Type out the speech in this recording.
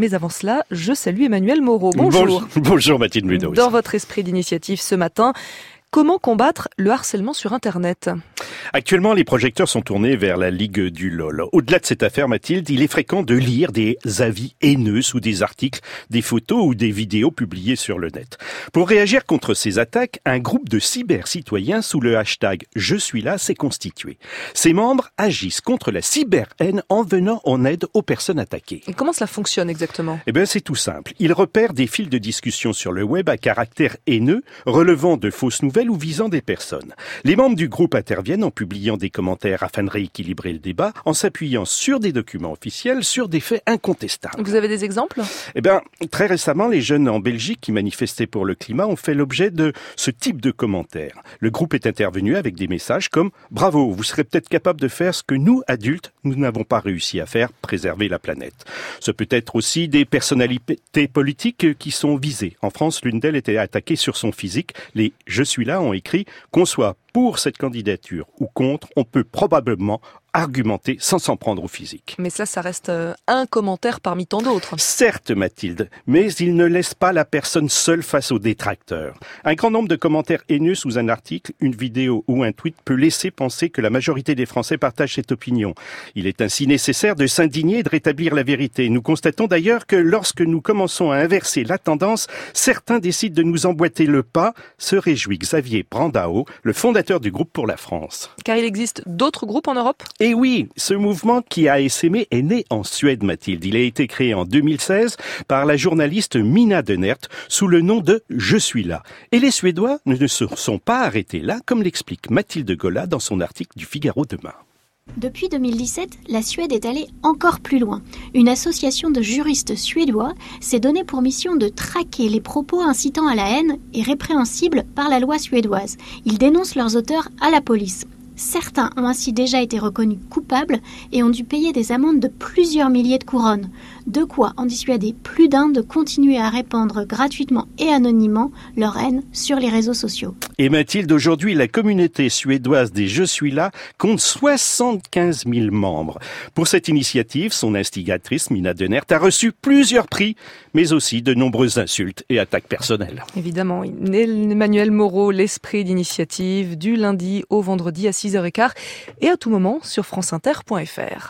Mais avant cela, je salue Emmanuel Moreau. Bonjour. Bonjour, Mathilde Munoz. Dans votre esprit d'initiative ce matin, Comment combattre le harcèlement sur Internet? Actuellement, les projecteurs sont tournés vers la Ligue du LOL. Au-delà de cette affaire, Mathilde, il est fréquent de lire des avis haineux sous des articles, des photos ou des vidéos publiées sur le net. Pour réagir contre ces attaques, un groupe de cyber-citoyens sous le hashtag Je suis là s'est constitué. Ses membres agissent contre la cyber-haine en venant en aide aux personnes attaquées. Et comment cela fonctionne exactement? Eh bien, c'est tout simple. Ils repèrent des fils de discussion sur le web à caractère haineux, relevant de fausses nouvelles ou visant des personnes. Les membres du groupe interviennent en publiant des commentaires afin de rééquilibrer le débat, en s'appuyant sur des documents officiels, sur des faits incontestables. Vous avez des exemples? Eh bien, très récemment, les jeunes en Belgique qui manifestaient pour le climat ont fait l'objet de ce type de commentaires. Le groupe est intervenu avec des messages comme Bravo, vous serez peut-être capable de faire ce que nous, adultes, nous n'avons pas réussi à faire, préserver la planète. Ce peut être aussi des personnalités politiques qui sont visées. En France, l'une d'elles était attaquée sur son physique. Les Je suis là ont écrit qu'on soit pour cette candidature ou contre, on peut probablement argumenter sans s'en prendre au physique. Mais ça, ça reste euh, un commentaire parmi tant d'autres. Certes, Mathilde, mais il ne laisse pas la personne seule face aux détracteurs. Un grand nombre de commentaires haineux sous un article, une vidéo ou un tweet peut laisser penser que la majorité des Français partagent cette opinion. Il est ainsi nécessaire de s'indigner et de rétablir la vérité. Nous constatons d'ailleurs que lorsque nous commençons à inverser la tendance, certains décident de nous emboîter le pas, se réjouit Xavier Brandao, le fondateur du groupe pour la France. Car il existe d'autres groupes en Europe? Et oui, ce mouvement qui a essaimé est né en Suède, Mathilde. Il a été créé en 2016 par la journaliste Mina Denert sous le nom de Je suis là. Et les Suédois ne se sont pas arrêtés là, comme l'explique Mathilde Gola dans son article du Figaro demain. Depuis 2017, la Suède est allée encore plus loin. Une association de juristes suédois s'est donnée pour mission de traquer les propos incitant à la haine et répréhensibles par la loi suédoise. Ils dénoncent leurs auteurs à la police. Certains ont ainsi déjà été reconnus coupables et ont dû payer des amendes de plusieurs milliers de couronnes. De quoi en dissuader plus d'un de continuer à répandre gratuitement et anonymement leur haine sur les réseaux sociaux. Et Mathilde, aujourd'hui, la communauté suédoise des Je suis là compte 75 000 membres. Pour cette initiative, son instigatrice, Mina Denert, a reçu plusieurs prix, mais aussi de nombreuses insultes et attaques personnelles. Évidemment, Emmanuel Moreau, l'esprit d'initiative, du lundi au vendredi à 6 6h15 et à tout moment sur franceinter.fr.